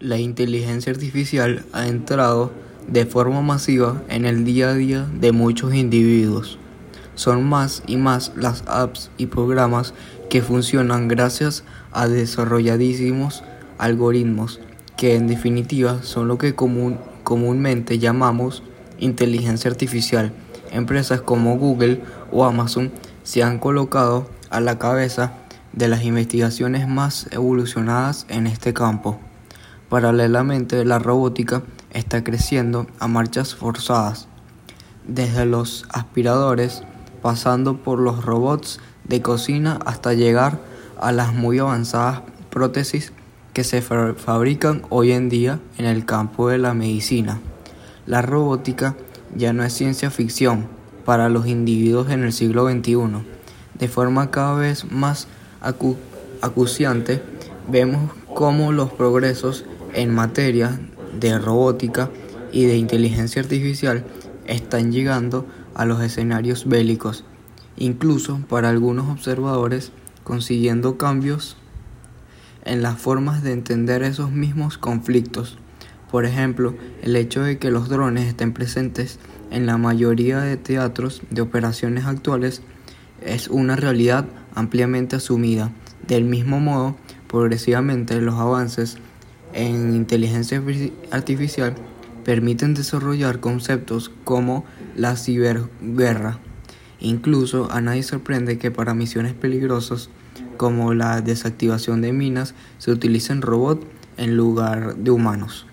La inteligencia artificial ha entrado de forma masiva en el día a día de muchos individuos. Son más y más las apps y programas que funcionan gracias a desarrolladísimos algoritmos que en definitiva son lo que comúnmente llamamos inteligencia artificial. Empresas como Google o Amazon se han colocado a la cabeza de las investigaciones más evolucionadas en este campo. Paralelamente, la robótica está creciendo a marchas forzadas, desde los aspiradores, pasando por los robots de cocina hasta llegar a las muy avanzadas prótesis que se fabrican hoy en día en el campo de la medicina. La robótica ya no es ciencia ficción para los individuos en el siglo XXI. De forma cada vez más acuciante, vemos cómo los progresos en materia de robótica y de inteligencia artificial están llegando a los escenarios bélicos, incluso para algunos observadores consiguiendo cambios en las formas de entender esos mismos conflictos. Por ejemplo, el hecho de que los drones estén presentes en la mayoría de teatros de operaciones actuales es una realidad ampliamente asumida. Del mismo modo, progresivamente los avances en inteligencia artificial permiten desarrollar conceptos como la ciberguerra. Incluso a nadie sorprende que para misiones peligrosas como la desactivación de minas se utilicen robots en lugar de humanos.